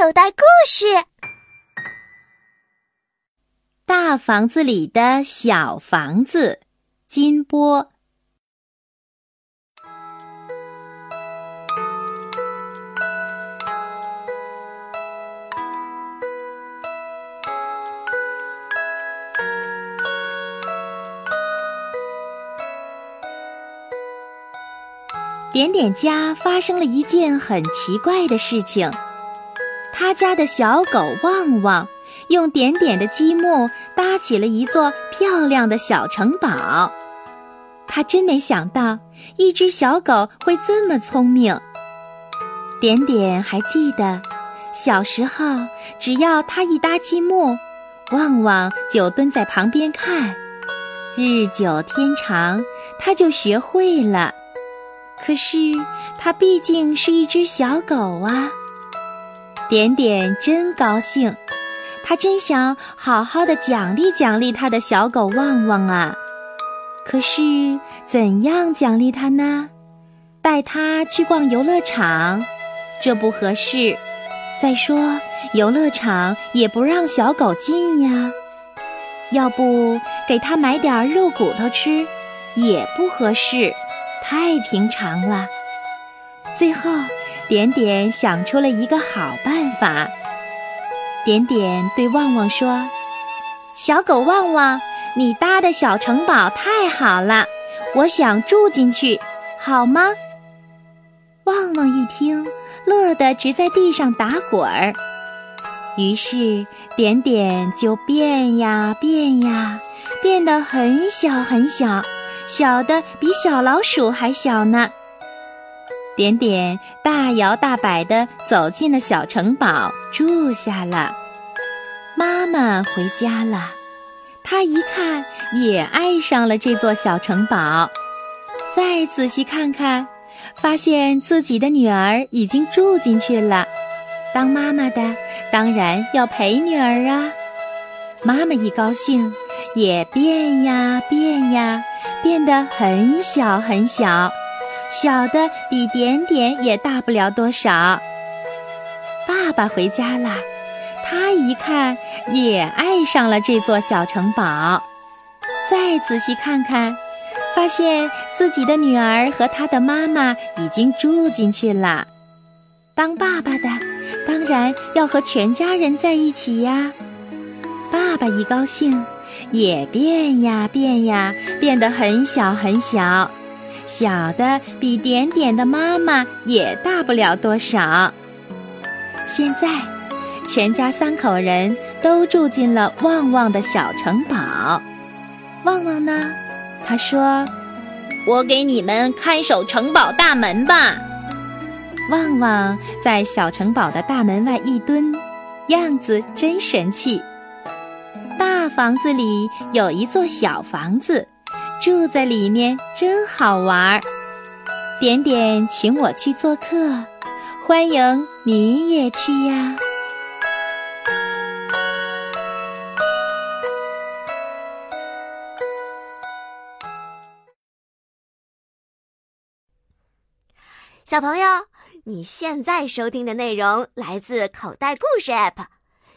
口袋故事：大房子里的小房子，金波。点点家发生了一件很奇怪的事情。他家的小狗旺旺用点点的积木搭起了一座漂亮的小城堡。他真没想到，一只小狗会这么聪明。点点还记得，小时候只要他一搭积木，旺旺就蹲在旁边看。日久天长，他就学会了。可是，它毕竟是一只小狗啊。点点真高兴，他真想好好的奖励奖励他的小狗旺旺啊。可是，怎样奖励它呢？带它去逛游乐场，这不合适。再说，游乐场也不让小狗进呀。要不给它买点肉骨头吃，也不合适。太平常了。最后，点点想出了一个好办法。点点对旺旺说：“小狗旺旺，你搭的小城堡太好了，我想住进去，好吗？”旺旺一听，乐得直在地上打滚儿。于是，点点就变呀变呀，变得很小很小。小的比小老鼠还小呢。点点大摇大摆地走进了小城堡，住下了。妈妈回家了，她一看也爱上了这座小城堡。再仔细看看，发现自己的女儿已经住进去了。当妈妈的当然要陪女儿啊。妈妈一高兴，也变呀变呀。变得很小很小，小的比点点也大不了多少。爸爸回家了，他一看也爱上了这座小城堡。再仔细看看，发现自己的女儿和她的妈妈已经住进去了。当爸爸的当然要和全家人在一起呀。爸爸一高兴。也变呀变呀，变得很小很小，小的比点点的妈妈也大不了多少。现在，全家三口人都住进了旺旺的小城堡。旺旺呢？他说：“我给你们看守城堡大门吧。”旺旺在小城堡的大门外一蹲，样子真神气。大房子里有一座小房子，住在里面真好玩儿。点点请我去做客，欢迎你也去呀！小朋友，你现在收听的内容来自口袋故事 App。